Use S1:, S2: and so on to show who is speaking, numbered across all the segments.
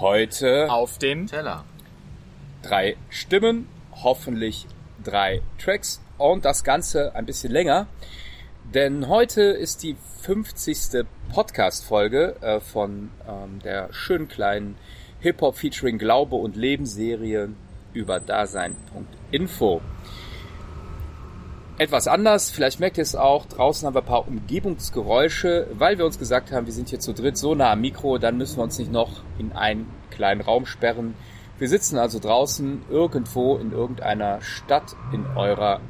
S1: Heute
S2: auf dem
S3: Teller.
S1: drei Stimmen, hoffentlich drei Tracks und das Ganze ein bisschen länger. Denn heute ist die 50. Podcast-Folge äh, von ähm, der schönen kleinen Hip-Hop featuring Glaube und Leben Serie über Dasein.info. Etwas anders, vielleicht merkt ihr es auch, draußen haben wir ein paar Umgebungsgeräusche, weil wir uns gesagt haben, wir sind hier zu dritt so nah am Mikro, dann müssen wir uns nicht noch in einen kleinen Raum sperren. Wir sitzen also draußen irgendwo in irgendeiner Stadt in eurer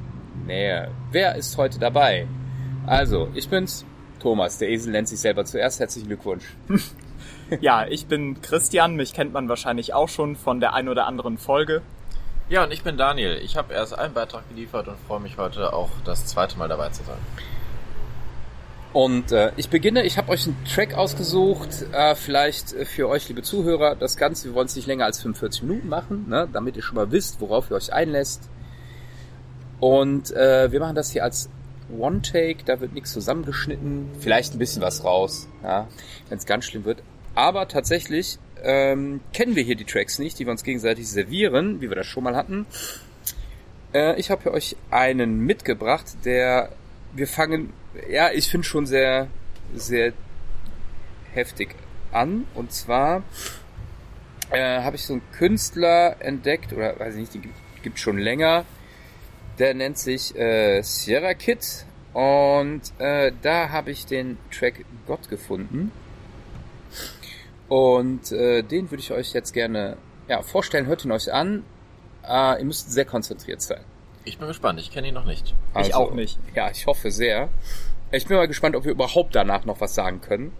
S1: Nähe. Wer ist heute dabei? Also, ich bin's, Thomas, der Esel nennt sich selber zuerst. Herzlichen Glückwunsch.
S2: Ja, ich bin Christian, mich kennt man wahrscheinlich auch schon von der ein oder anderen Folge.
S3: Ja, und ich bin Daniel. Ich habe erst einen Beitrag geliefert und freue mich heute auch das zweite Mal dabei zu sein.
S1: Und äh, ich beginne, ich habe euch einen Track ausgesucht, äh, vielleicht äh, für euch, liebe Zuhörer, das Ganze, wir wollen es nicht länger als 45 Minuten machen, ne, damit ihr schon mal wisst, worauf ihr euch einlässt. Und äh, wir machen das hier als One-Take, da wird nichts zusammengeschnitten, vielleicht ein bisschen was raus, ja, wenn es ganz schlimm wird. Aber tatsächlich ähm, kennen wir hier die Tracks nicht, die wir uns gegenseitig servieren, wie wir das schon mal hatten. Äh, ich habe für euch einen mitgebracht, der wir fangen, ja, ich finde schon sehr, sehr heftig an. Und zwar äh, habe ich so einen Künstler entdeckt, oder weiß ich nicht, den gibt schon länger. Der nennt sich äh, Sierra Kid. Und äh, da habe ich den Track Gott gefunden. Und äh, den würde ich euch jetzt gerne ja, vorstellen. Hört ihn euch an. Äh, ihr müsst sehr konzentriert sein.
S3: Ich bin gespannt, ich kenne ihn noch nicht.
S2: ich auch nicht.
S1: Ja, ich hoffe sehr. Ich bin mal gespannt, ob wir überhaupt danach noch was sagen können.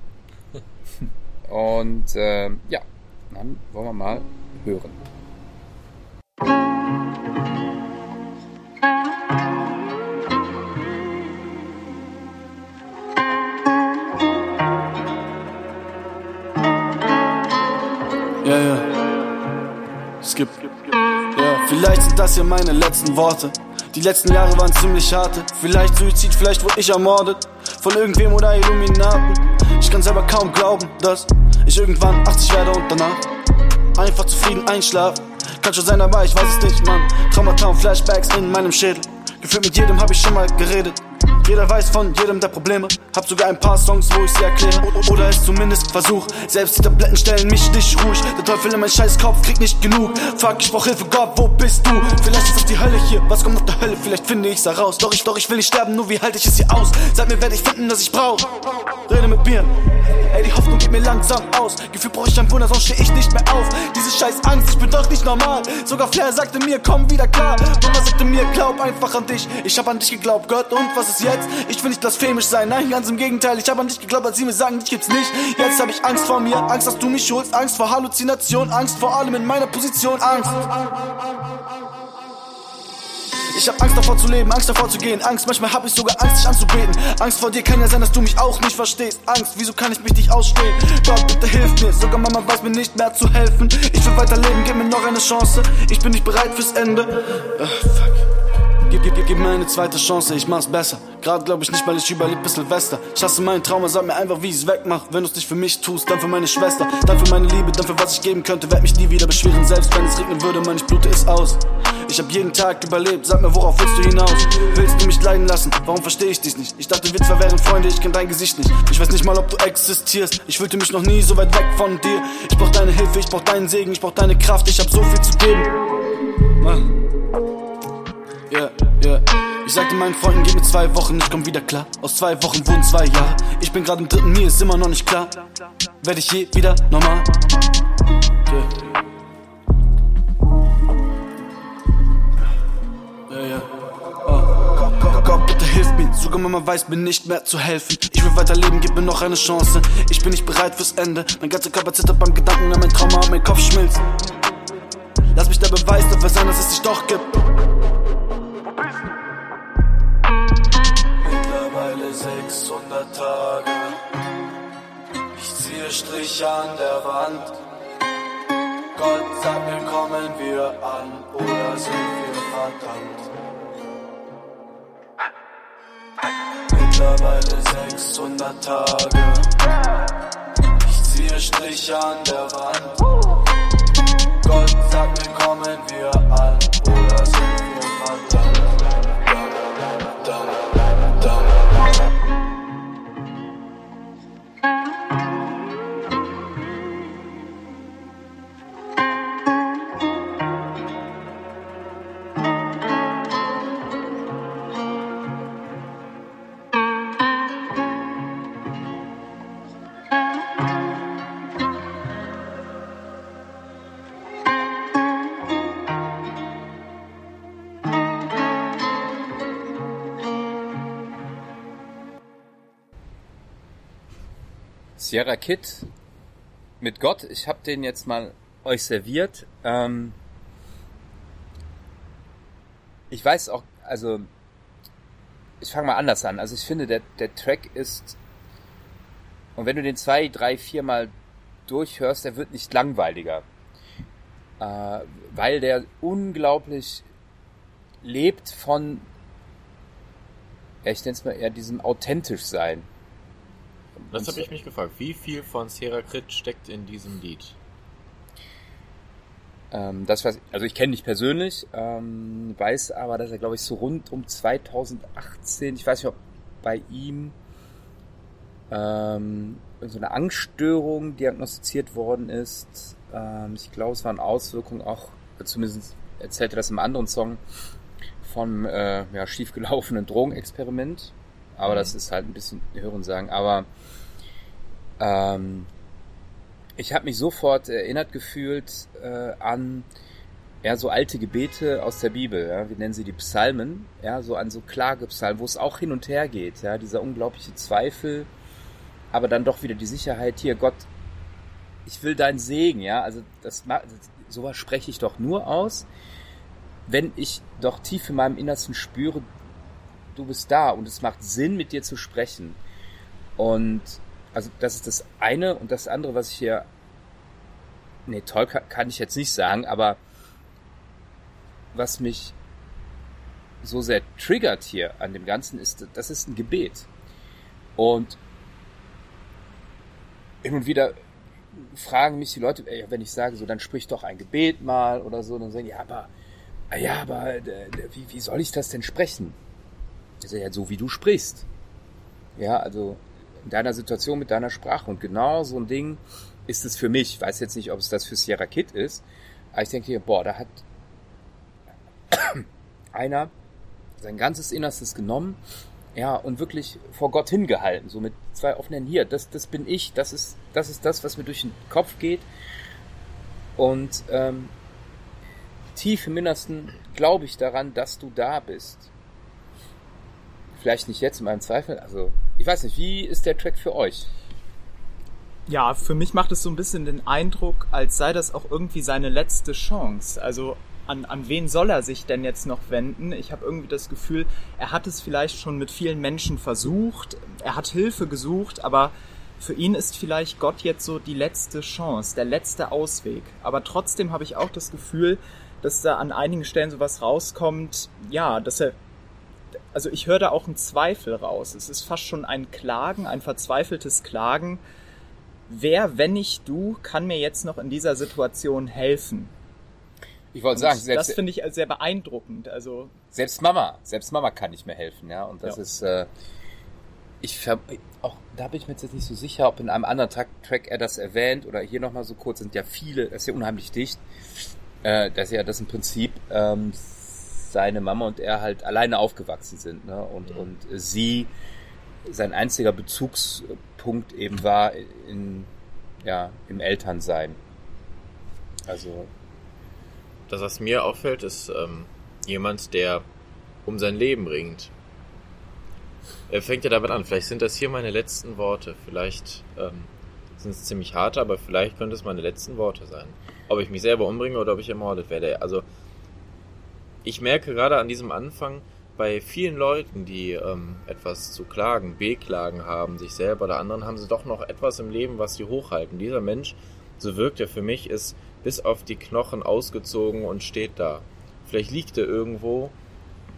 S1: Und äh, ja, dann wollen wir mal hören.
S4: Ja, ja. Skip. Ja, vielleicht sind das hier meine letzten Worte. Die letzten Jahre waren ziemlich harte. Vielleicht Suizid, vielleicht wurde ich ermordet. Von irgendwem oder Illuminaten. Ich kann selber kaum glauben, dass ich irgendwann 80 werde und danach einfach zufrieden einschlafen. Kann schon sein, aber ich weiß es nicht, Mann. Traumata und Flashbacks in meinem Schädel. Gefühlt mit jedem hab ich schon mal geredet. Jeder weiß von jedem der Probleme. Hab sogar ein paar Songs, wo ich sie erkläre. Oder es zumindest versuch. Selbst die Tabletten stellen mich nicht ruhig. Der Teufel in meinen Scheißkopf kriegt nicht genug. Fuck, ich brauch Hilfe, Gott, wo bist du? Vielleicht ist das die Hölle hier. Was kommt nach der Hölle? Vielleicht finde ich's heraus. Doch ich, doch ich will nicht sterben, nur wie halte ich es hier aus? Sag mir, werde ich finden, was ich brauch. Rede mit mir. Ey, die Hoffnung geht mir langsam aus. Gefühl brauch ich ein Wunder, sonst steh ich nicht mehr auf. Diese scheiß Angst, ich bin doch nicht normal. Sogar Flair sagte mir, komm wieder klar. Mama sagte mir, glaub einfach an dich. Ich hab an dich geglaubt, Gott, und was ist jetzt? Ich will nicht blasphemisch sein, nein, ganz im Gegenteil. Ich hab an dich geglaubt, als sie mir sagen, dich gibt's nicht. Jetzt hab ich Angst vor mir, Angst, dass du mich schulst, Angst vor Halluzination, Angst vor allem in meiner Position, Angst. Ich hab Angst davor zu leben, Angst davor zu gehen, Angst, manchmal hab ich sogar Angst, dich anzubeten. Angst vor dir kann ja sein, dass du mich auch nicht verstehst. Angst, wieso kann ich mich nicht ausstehen? Gott, bitte hilf mir, sogar Mama weiß mir nicht mehr zu helfen. Ich will weiterleben, gib mir noch eine Chance. Ich bin nicht bereit fürs Ende. Uh, fuck. Gib, gib, gib, mir eine zweite Chance, ich mach's besser. Gerade glaub ich nicht, weil ich überleb bis Silvester. Ich hasse meinen Trauma, sag mir einfach, wie ich's wegmach. Wenn du's nicht für mich tust, dann für meine Schwester. Dann für meine Liebe, dann für was ich geben könnte. Werd mich nie wieder beschweren, selbst wenn es regnen würde, ich blute es aus. Ich hab jeden Tag überlebt, sag mir, worauf willst du hinaus? Willst du mich leiden lassen? Warum versteh ich dich nicht? Ich dachte, wir zwei wären Freunde, ich kenn dein Gesicht nicht. Ich weiß nicht mal, ob du existierst. Ich fühlte mich noch nie so weit weg von dir. Ich brauch deine Hilfe, ich brauch deinen Segen, ich brauch deine Kraft, ich hab so viel zu geben. Mann. Yeah, yeah. Ich sagte meinen Freunden, gib mir zwei Wochen, ich komm wieder klar. Aus zwei Wochen wurden zwei Jahre. Ich bin gerade im dritten, mir ist immer noch nicht klar. Werd ich je wieder normal? Yeah. Ja. Oh. Gott, bitte hilf mir. Sogar Mama weiß mir nicht mehr zu helfen. Ich will weiterleben, gib mir noch eine Chance. Ich bin nicht bereit fürs Ende. Mein ganzer Körper zittert beim Gedanken an mein Trauma und mein Kopf schmilzt. Lass mich der Beweis dafür sein, dass es dich doch gibt. Ziehe Striche an der Wand. Gott sag mir, kommen wir an oder sind wir verdammt? Mittlerweile 600 Tage. Ich ziehe Striche an der Wand. Gott sagt mir, kommen wir an, oder sind wir
S1: Sierra Kid mit Gott. Ich habe den jetzt mal euch serviert. Ähm ich weiß auch, also ich fange mal anders an. Also ich finde, der, der Track ist, und wenn du den zwei, drei, vier Mal durchhörst, der wird nicht langweiliger. Äh, weil der unglaublich lebt von, ja, ich nenne es mal eher diesem authentisch sein.
S3: Das habe ich mich gefragt. Wie viel von Sierra Crit steckt in diesem Lied?
S1: Ähm, das was, also ich kenne dich persönlich, ähm, weiß aber, dass er, glaube ich, so rund um 2018, ich weiß nicht, ob bei ihm ähm, so eine Angststörung diagnostiziert worden ist. Ähm, ich glaube, es waren Auswirkungen auch, zumindest erzählte das im anderen Song, von äh, ja, schiefgelaufenen Drogenexperiment. Aber das ist halt ein bisschen Hörensagen. Aber ähm, ich habe mich sofort erinnert gefühlt äh, an ja, so alte Gebete aus der Bibel, ja, wir nennen sie die Psalmen, ja, so an so Klagepsalmen, wo es auch hin und her geht, ja, dieser unglaubliche Zweifel, aber dann doch wieder die Sicherheit, hier Gott, ich will deinen Segen, ja, also das, sowas spreche ich doch nur aus, wenn ich doch tief in meinem Innersten spüre, du bist da und es macht Sinn, mit dir zu sprechen. Und also das ist das eine und das andere, was ich hier, nee, toll kann, ich jetzt nicht sagen, aber was mich so sehr triggert hier an dem Ganzen ist, das ist ein Gebet. Und und wieder fragen mich die Leute, wenn ich sage, so, dann sprich doch ein Gebet mal oder so, dann sagen ja, aber, ja, aber äh, wie, wie soll ich das denn sprechen? Ich sage, ja, so wie du sprichst. Ja, also in deiner Situation mit deiner Sprache. Und genau so ein Ding ist es für mich. Ich weiß jetzt nicht, ob es das für Sierra Kid ist. Aber ich denke, boah, da hat einer sein ganzes Innerstes genommen, ja, und wirklich vor Gott hingehalten, so mit zwei offenen hier, das, das bin ich, das ist, das ist das, was mir durch den Kopf geht. Und ähm, tief im Innersten glaube ich daran, dass du da bist. Vielleicht nicht jetzt in meinem Zweifel, also ich weiß nicht, wie ist der Track für euch?
S2: Ja, für mich macht es so ein bisschen den Eindruck, als sei das auch irgendwie seine letzte Chance. Also an, an wen soll er sich denn jetzt noch wenden? Ich habe irgendwie das Gefühl, er hat es vielleicht schon mit vielen Menschen versucht, er hat Hilfe gesucht, aber für ihn ist vielleicht Gott jetzt so die letzte Chance, der letzte Ausweg. Aber trotzdem habe ich auch das Gefühl, dass da an einigen Stellen sowas rauskommt, ja, dass er also ich höre da auch einen Zweifel raus. Es ist fast schon ein Klagen, ein verzweifeltes Klagen. Wer, wenn nicht du, kann mir jetzt noch in dieser Situation helfen?
S1: Ich wollte sagen,
S2: das
S1: selbst,
S2: finde ich sehr beeindruckend. Also
S1: selbst Mama, selbst Mama kann nicht mehr helfen, ja. Und das
S2: Ja.
S1: ist, äh, ich auch da bin ich mir jetzt nicht so sicher, ob in einem anderen Track, Track er das erwähnt oder hier nochmal so kurz sind ja viele, das ist ja unheimlich dicht, äh, dass ja das im Prinzip ähm, seine Mama und er halt alleine aufgewachsen sind, ne? Und, und sie sein einziger Bezugspunkt eben war in, ja, im Elternsein. Also,
S3: Das, was mir auffällt, ist ähm, jemand, der um sein Leben ringt. Er fängt ja damit an. Vielleicht sind das hier meine letzten Worte. Vielleicht ähm, sind es ziemlich harte, aber vielleicht könnte es meine letzten Worte sein. Ob ich mich selber umbringe oder ob ich ermordet werde. Also ich merke gerade an diesem Anfang bei vielen Leuten, die ähm, etwas zu klagen, beklagen haben, sich selber oder anderen, haben sie doch noch etwas im Leben, was sie hochhalten. Dieser Mensch, so wirkt er für mich, ist bis auf die Knochen ausgezogen und steht da. Vielleicht liegt er irgendwo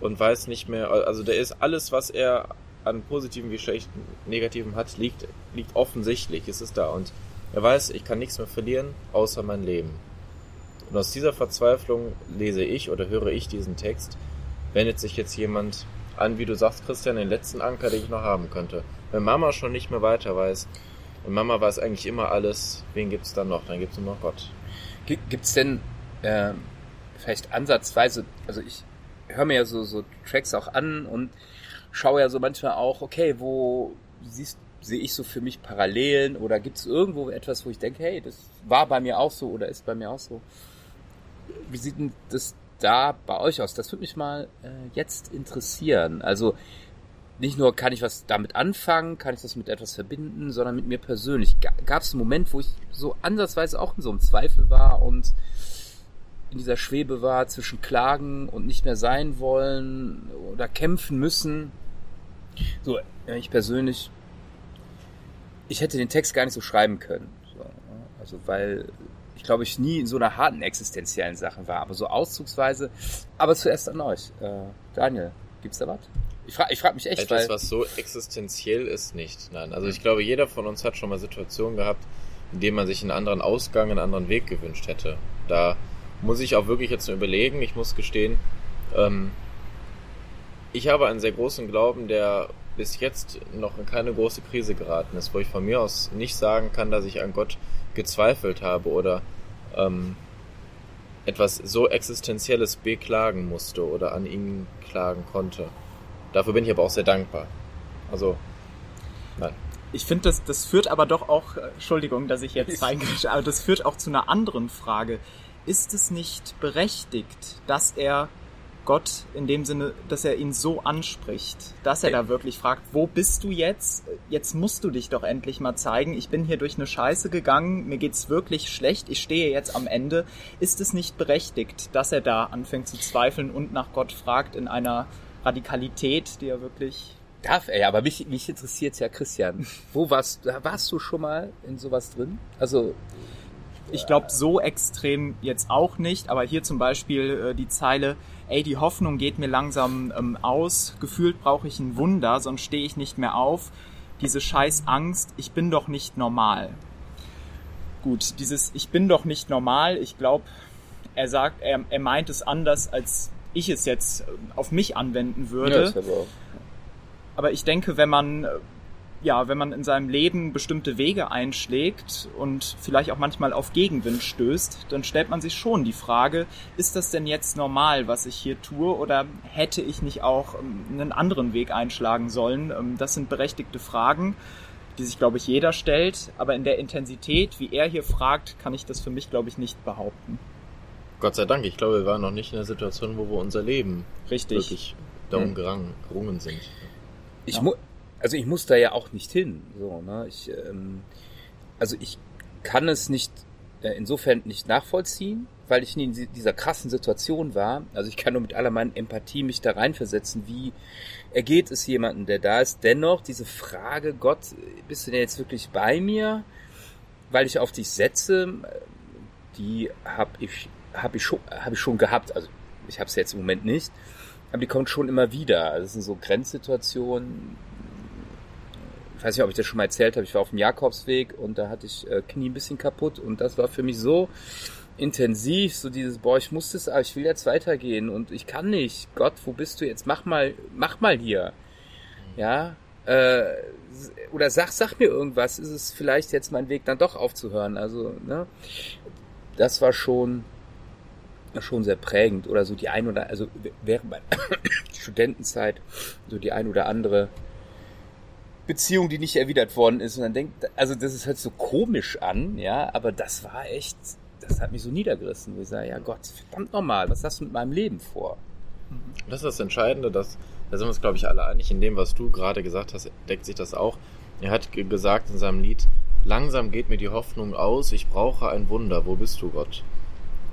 S3: und weiß nicht mehr, also der ist alles, was er an positiven wie schlechten, negativen hat, liegt, liegt offensichtlich, es ist da. Und Er weiß, ich kann nichts mehr verlieren, außer mein Leben. Und aus dieser Verzweiflung lese ich oder höre ich diesen Text, wendet sich jetzt jemand an, wie du sagst, Christian, den letzten Anker, den ich noch haben könnte. Wenn Mama schon nicht mehr weiter weiß und Mama weiß eigentlich immer alles, wen gibt's dann noch? Dann gibt's nur noch Gott.
S1: Gibt's denn äh, vielleicht ansatzweise, also ich höre mir ja so, so Tracks auch an und schaue ja so manchmal auch, okay, wo siehst sehe ich so für mich Parallelen oder gibt es irgendwo etwas, wo ich denke, hey, das war bei mir auch so oder ist bei mir auch so? Wie sieht denn das da bei euch aus? Das würde mich mal äh, jetzt interessieren. Also nicht nur kann ich was damit anfangen, kann ich das mit etwas verbinden, sondern mit mir persönlich. Gab es einen Moment, wo ich so ansatzweise auch in so einem Zweifel war und in dieser Schwebe war zwischen Klagen und nicht mehr sein wollen oder kämpfen müssen? So, ich persönlich, ich hätte den Text gar nicht so schreiben können. So, also weil ich glaube, ich nie in so einer harten existenziellen Sache war, aber so auszugsweise. Aber zuerst an euch. Äh, Daniel, gibt's da was? Ich frage ich frag mich echt,
S3: Etwas, was so existenziell ist, nicht. Nein, also ich glaube, jeder von uns hat schon mal Situationen gehabt, in denen man sich einen anderen Ausgang, einen anderen Weg gewünscht hätte. Da muss ich auch wirklich jetzt nur überlegen. Ich muss gestehen, ähm, ich habe einen sehr großen Glauben, der bis jetzt noch in keine große Krise geraten ist, wo ich von mir aus nicht sagen kann, dass ich an Gott gezweifelt habe oder ähm, etwas so Existenzielles beklagen musste oder an ihn klagen konnte. Dafür bin ich aber auch sehr dankbar. Also, nein.
S2: Ich finde, das, das führt aber doch auch, äh, Entschuldigung, dass ich jetzt reingreife, aber das führt auch zu einer anderen Frage. Ist es nicht berechtigt, dass er Gott in dem Sinne, dass er ihn so anspricht, dass er da wirklich fragt, wo bist du jetzt? Jetzt musst du dich doch endlich mal zeigen. Ich bin hier durch eine Scheiße gegangen, mir geht's wirklich schlecht, ich stehe jetzt am Ende. Ist es nicht berechtigt, dass er da anfängt zu zweifeln und nach Gott fragt in einer Radikalität, die er wirklich
S1: Darf er ja, aber mich, mich interessiert ja, Christian. Wo warst du? Warst du schon mal in sowas drin? Also.
S2: Ich glaube, so extrem jetzt auch nicht, aber hier zum Beispiel äh, die Zeile, ey, die Hoffnung geht mir langsam ähm, aus, gefühlt brauche ich ein Wunder, sonst stehe ich nicht mehr auf. Diese scheiß Angst, ich bin doch nicht normal. Gut, dieses Ich bin doch nicht normal, ich glaube, er sagt, er, er meint es anders, als ich es jetzt äh, auf mich anwenden würde. Ja, aber, ich denke, wenn man äh, ja, wenn man in seinem Leben bestimmte Wege einschlägt und vielleicht auch manchmal auf Gegenwind stößt, dann stellt man sich schon die Frage, ist das denn jetzt normal, was ich hier tue, oder hätte ich nicht auch ähm, einen anderen Weg einschlagen sollen? Ähm, das sind berechtigte Fragen, die sich, glaube ich, jeder stellt, aber in der Intensität, wie er hier fragt, kann ich das für mich, glaube ich, nicht behaupten.
S3: Gott sei Dank, ich glaube, wir waren noch nicht in der Situation, wo wir unser Leben
S2: Richtig.
S3: wirklich darum hm. gerungen sind.
S1: Ich, ja. mu also ich muss da ja auch nicht hin. So, ne? ich, ähm, also ich kann es nicht äh, insofern nicht nachvollziehen, weil ich nie in dieser krassen Situation war. Also ich kann nur mit aller meiner Empathie mich da reinversetzen, wie ergeht es jemanden, der da ist. Dennoch diese Frage, Gott, bist du denn jetzt wirklich bei mir? Weil ich auf dich setze, die habe ich, hab ich, schon, hab ich schon gehabt. Also ich habe es jetzt im Moment nicht. Aber die kommt schon immer wieder. Also das sind so Grenzsituationen, ich weiß nicht, ob ich das schon mal erzählt habe, ich war auf dem Jakobsweg und da hatte ich äh, Knie ein bisschen kaputt und das war für mich so intensiv, so dieses, boah, ich muss das, aber ich will jetzt weitergehen und ich kann nicht. Gott, wo bist du jetzt? Mach mal, mach mal hier. Ja, äh, oder sag, sag mir irgendwas, ist es vielleicht jetzt mein Weg dann doch aufzuhören? Also, ne, das war schon, schon sehr prägend oder so die ein oder, also während meiner Studentenzeit, so die ein oder andere Beziehung, die nicht erwidert worden ist. Und dann denkt, also das ist halt so komisch an, ja, aber das war echt, das hat mich so niedergerissen. Ich sage, ja Gott, verdammt nochmal, was hast du mit meinem Leben vor?
S3: Das ist das Entscheidende, dass, da sind wir uns, glaube ich, alle einig, in dem, was du gerade gesagt hast, deckt sich das auch. Er hat gesagt in seinem Lied, langsam geht mir die Hoffnung aus, ich brauche ein Wunder, wo bist du Gott?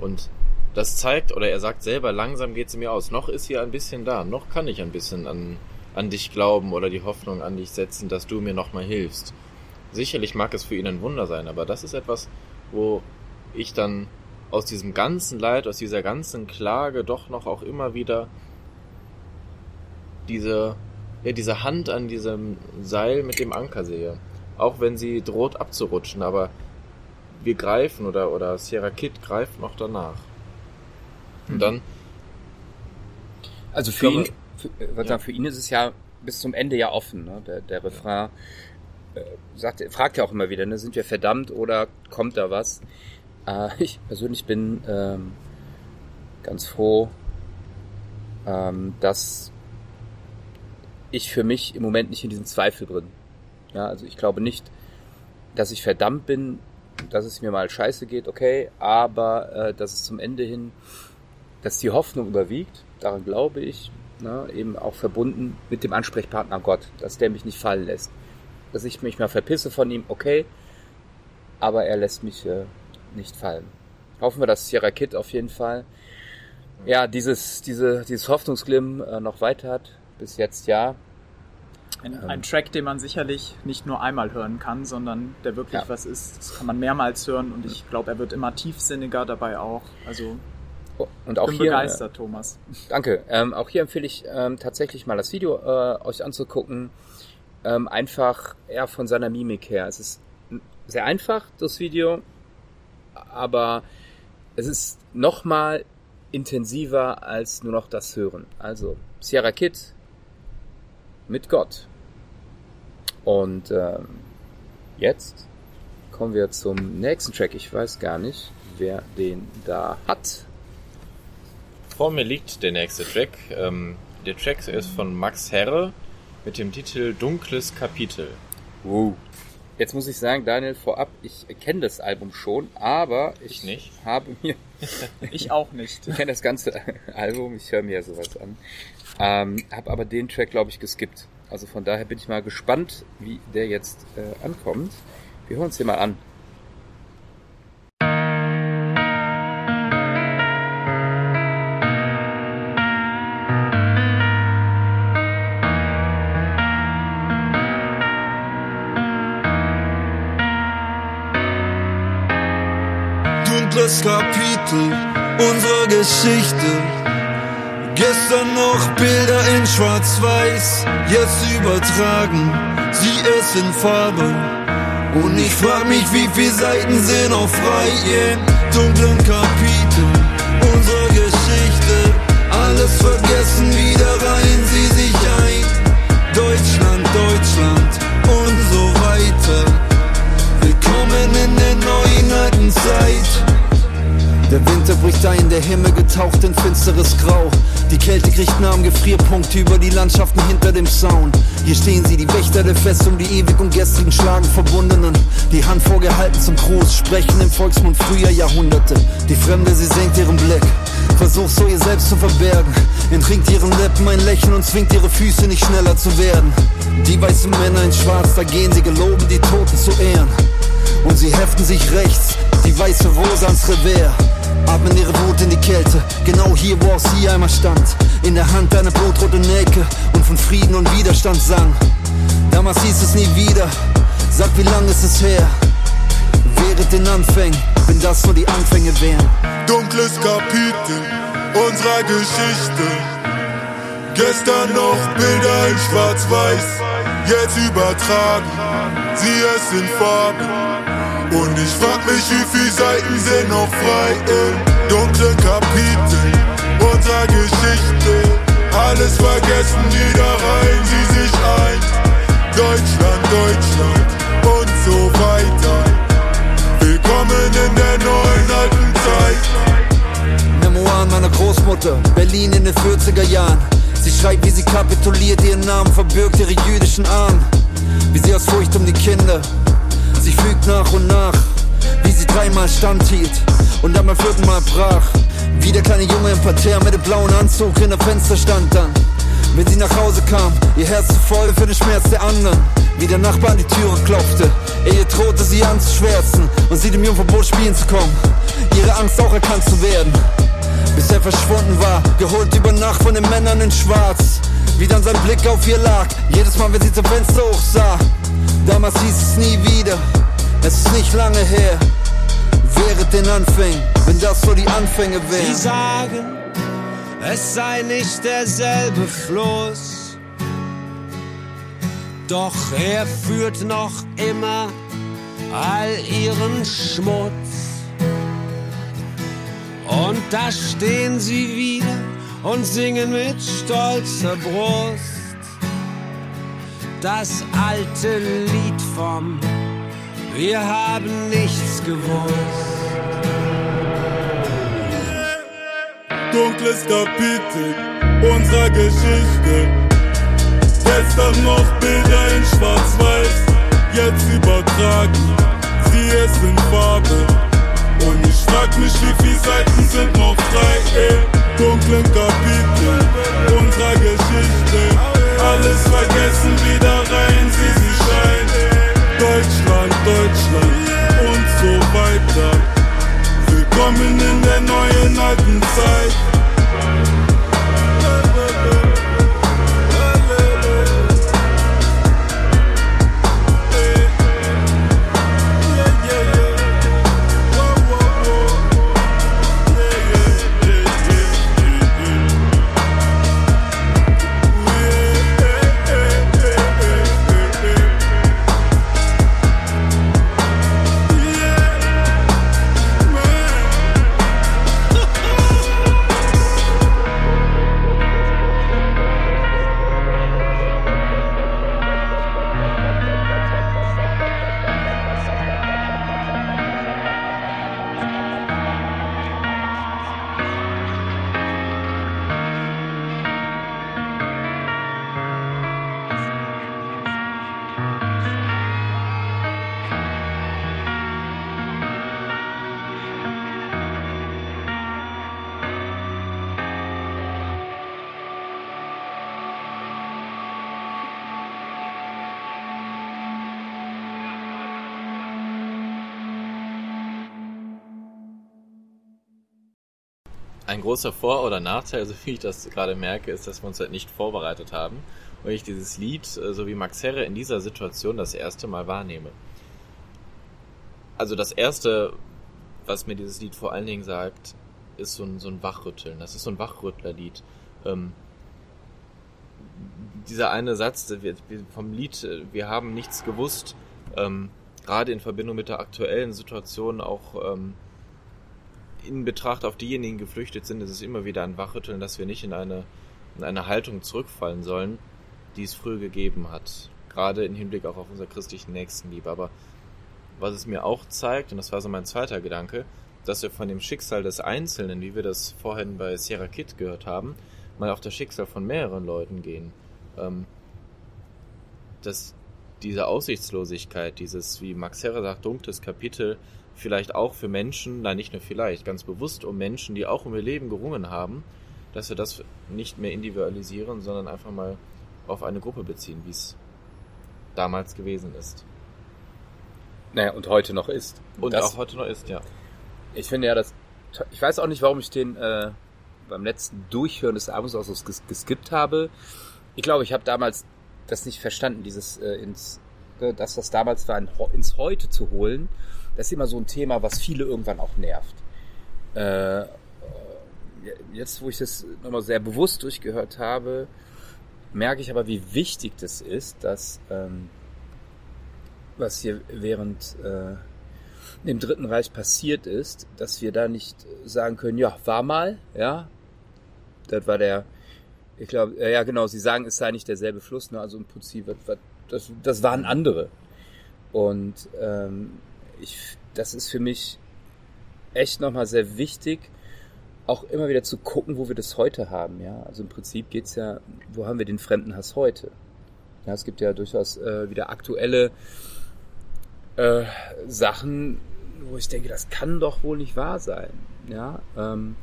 S3: Und das zeigt, oder er sagt selber, langsam geht sie mir aus. Noch ist hier ein bisschen da, noch kann ich ein bisschen an an dich glauben oder die Hoffnung an dich setzen, dass du mir nochmal hilfst. Sicherlich mag es für ihn ein Wunder sein, aber das ist etwas, wo ich dann aus diesem ganzen Leid, aus dieser ganzen Klage doch noch auch immer wieder diese, ja, diese Hand an diesem Seil mit dem Anker sehe. Auch wenn sie droht abzurutschen, aber wir greifen oder, oder Sierra Kid greift noch danach. Und
S1: Mhm.
S3: dann,
S1: Also für ihn, für, äh, was
S3: Ja.
S1: sagen, für ihn ist es ja bis zum Ende ja offen. Ne? Der, der Refrain äh, sagt, fragt ja auch immer wieder, ne? sind wir verdammt oder kommt da was? Äh, ich persönlich bin ähm, ganz froh, ähm, dass ich für mich im Moment nicht in diesem Zweifel bin. Ja, also ich glaube nicht, dass ich verdammt bin, dass es mir mal scheiße geht, okay, aber äh, dass es zum Ende hin, dass die Hoffnung überwiegt, daran glaube ich, ne, eben auch verbunden mit dem Ansprechpartner Gott, dass der mich nicht fallen lässt. Dass ich mich mal verpisse von ihm, okay, aber er lässt mich äh, nicht fallen. Hoffen wir, dass Sierra Kid auf jeden Fall ja dieses, diese, dieses Hoffnungsglimm äh, noch weiter hat. Bis jetzt ja.
S2: Ein,
S1: Ähm.
S2: ein Track, den man sicherlich nicht nur einmal hören kann, sondern der wirklich
S1: Ja.
S2: was ist. Das kann man mehrmals hören und ich glaube, er wird immer tiefsinniger dabei auch. Also
S1: Und auch
S2: bin
S1: hier, äh,
S2: begeistert, Thomas.
S1: Danke. Ähm, auch hier empfehle ich ähm, tatsächlich mal das Video äh, euch anzugucken. Ähm, einfach eher von seiner Mimik her. Es ist sehr einfach, das Video, aber es ist nochmal intensiver als nur noch das Hören. Also Sierra Kid mit Gott. Und ähm, jetzt kommen wir zum nächsten Track. Ich weiß gar nicht, wer den da hat.
S3: Vor mir liegt der nächste Track. Ähm, der Track ist von Max Herre mit dem Titel Dunkles Kapitel.
S1: Wow. Jetzt muss ich sagen, Daniel, vorab, ich kenne das Album schon, aber ich,
S3: Ich nicht.
S1: habe mir,
S2: Ich auch nicht.
S1: ich kenne das ganze Album, ich höre mir ja sowas an, ähm, habe aber den Track, glaube ich, geskippt. Also von daher bin ich mal gespannt, wie der jetzt äh, ankommt. Wir hören uns hier mal an.
S5: Dunkles Kapitel unserer Geschichte. Gestern noch Bilder in Schwarz-Weiß, jetzt übertragen sie es in Farbe. Und ich frag mich, wie viele Seiten sind noch frei in dunklen Kapiteln unserer Geschichte. Alles vergessen, wieder reihen sie sich ein. Deutschland, Deutschland und so weiter. Willkommen in der neuen alten Zeit. Der Winter bricht ein, der Himmel getaucht in finsteres Grau. Die Kälte kriegt Namen, Gefrierpunkte über die Landschaften hinter dem Zaun. Hier stehen sie, die Wächter der Festung, die ewig und gestrigen Schlagen Verbundenen. Die Hand vorgehalten zum Gruß, sprechen im Volksmund früher Jahrhunderte. Die Fremde, sie senkt ihren Blick, versucht so ihr Selbst zu verbergen. Entrinkt ihren Lippen ein Lächeln und zwingt ihre Füße nicht schneller zu werden. Die weißen Männer in Schwarz, da gehen sie geloben, die Toten zu ehren. Und sie heften sich rechts, die weiße Rose ans Revers. Atmen ihre Wut in die Kälte, genau hier, wo auch sie einmal stand. In der Hand eine blutrote Nelke und von Frieden und Widerstand sang. Damals hieß es nie wieder, sag wie lang ist es her? Während den Anfängen, wenn das nur die Anfänge wären.
S6: dunkles Kapitel unserer Geschichte. Gestern noch Bilder in Schwarz-Weiß, jetzt übertragen sie es in Farben. Und ich frag mich, wie viele Seiten sind noch frei im dunklen Kapitel unserer Geschichte. Alles vergessen, wieder reihen sie sich ein. Deutschland, Deutschland und so weiter. Willkommen in der neuen alten Zeit.
S5: Memoiren meiner Großmutter, Berlin in den 40er Jahren. Sie schreibt, wie sie kapituliert, ihren Namen verbirgt ihre jüdischen Armen. Wie sie aus Furcht um die Kinder sich fügt nach und nach. Wie sie dreimal standhielt und dann beim vierten Mal brach. Wie der kleine Junge im Parterre mit dem blauen Anzug in der Fenster stand dann. Wenn sie nach Hause kam, ihr Herz zu voll für den Schmerz der anderen. Wie der Nachbar an die Türe klopfte, er ihr drohte sie anzuschwärzen und sie dem Jungverbot spielen zu kommen. Ihre Angst auch erkannt zu werden bis er verschwunden war, geholt über Nacht von den Männern in Schwarz. Wie dann sein Blick auf ihr lag, jedes Mal, wenn sie zum Fenster hoch sah. Damals hieß es nie wieder, es ist nicht lange her. Während den Anfängen, wenn das so die Anfänge
S7: Sie
S5: wären.
S7: sagen, es sei nicht derselbe Fluss. Doch er führt noch immer all ihren Schmutz. Und da stehen sie wieder und singen mit stolzer Brust das alte Lied vom Wir haben nichts gewusst.
S6: Dunkles Kapitel unserer Geschichte. Gestern noch Bilder in Schwarz-Weiß, jetzt übertragen sie es in Farbe. Und ich frag mich, wie viele Seiten sind noch frei, ey. Dunklen Kapitel unserer Geschichte. Alles vergessen, wieder rein, sie sie scheint. Deutschland, Deutschland und so weiter. Willkommen in der neuen alten Zeit.
S3: Ein großer Vor- oder Nachteil, so wie ich das gerade merke, ist, dass wir uns halt nicht vorbereitet haben und ich dieses Lied, äh, so wie Max Herre, in dieser Situation das erste Mal wahrnehme. Also das erste, was mir dieses Lied vor allen Dingen sagt, ist so ein, so ein Wachrütteln. Das ist so ein Wachrüttlerlied. Ähm, dieser eine Satz vom Lied, äh, wir haben nichts gewusst, ähm, gerade in Verbindung mit der aktuellen Situation auch ähm, in Betracht auf diejenigen geflüchtet sind, ist es immer wieder ein Wachrütteln, dass wir nicht in eine, in eine Haltung zurückfallen sollen, die es früher gegeben hat. Gerade im Hinblick auch auf unser christlichen Nächstenliebe. Aber was es mir auch zeigt, und das war so mein zweiter Gedanke, dass wir von dem Schicksal des Einzelnen, wie wir das vorhin bei Sierra Kid gehört haben, mal auf das Schicksal von mehreren Leuten gehen. Ähm, dass diese Aussichtslosigkeit, dieses, wie Max Herre sagt, dunkles Kapitel, vielleicht auch für Menschen, nein, nicht nur vielleicht, ganz bewusst um Menschen, die auch um ihr Leben gerungen haben, dass wir das nicht mehr individualisieren, sondern einfach mal auf eine Gruppe beziehen, wie es damals gewesen ist.
S1: Naja, und heute noch ist.
S3: Und
S1: das,
S3: auch heute noch ist, ja.
S1: Ich finde ja, das. Ich weiß auch nicht, warum ich den äh, beim letzten Durchhören des Albums auch so ges geskippt habe. Ich glaube, ich habe damals das nicht verstanden, dieses äh, ins, äh, dass das damals war, in, ins Heute zu holen. Das ist immer so ein Thema, was viele irgendwann auch nervt. Äh, jetzt, wo ich das nochmal sehr bewusst durchgehört habe, merke ich aber, wie wichtig das ist, dass ähm, was hier während äh, im Dritten Reich passiert ist, dass wir da nicht sagen können, ja, war mal, ja, das war der, ich glaube, ja genau, sie sagen, es sei nicht derselbe Fluss, ne? also im Prinzip, das, das waren andere. Und ähm, ich, das ist für mich echt nochmal sehr wichtig, auch immer wieder zu gucken, wo wir das heute haben. Ja, also im Prinzip geht's ja, wo haben wir den Fremdenhass heute? Ja, es gibt ja durchaus äh, wieder aktuelle äh, Sachen, wo ich denke, das kann doch wohl nicht wahr sein. Ja, ähm,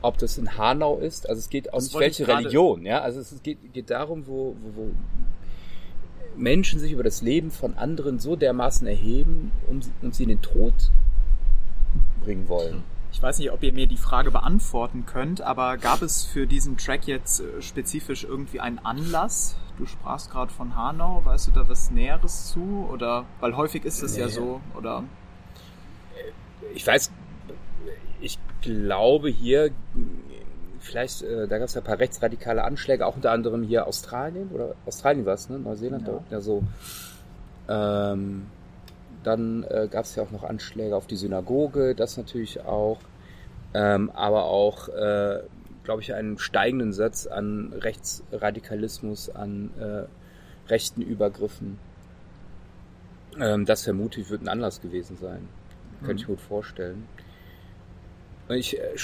S1: ob das in Hanau ist, also es geht auch
S2: Das
S1: nicht welche Religion, ja, also es geht, geht darum, wo, wo, wo Menschen sich über das Leben von anderen so dermaßen erheben und, und sie in den Tod bringen wollen.
S2: Ich weiß nicht, ob ihr mir die Frage beantworten könnt, aber gab es für diesen Track jetzt äh, spezifisch irgendwie einen Anlass? Du sprachst gerade von Hanau, weißt du da was Näheres zu? Oder weil häufig ist es ja
S1: Nee.
S2: so, oder
S1: ich weiß, ich glaube hier, vielleicht, äh, da gab es ja ein paar rechtsradikale Anschläge, auch unter anderem hier Australien oder Australien war es, ne? Neuseeland,
S2: Ja.
S1: ja, ja so. Ähm, Dann äh, gab es ja auch noch Anschläge auf die Synagoge, das natürlich auch. Ähm, aber auch, äh, glaube ich, einen steigenden Satz an Rechtsradikalismus, an äh, rechten Übergriffen. Ähm, das vermute ich, wird ein Anlass gewesen sein. Könnte ich mir gut vorstellen. Und ich äh,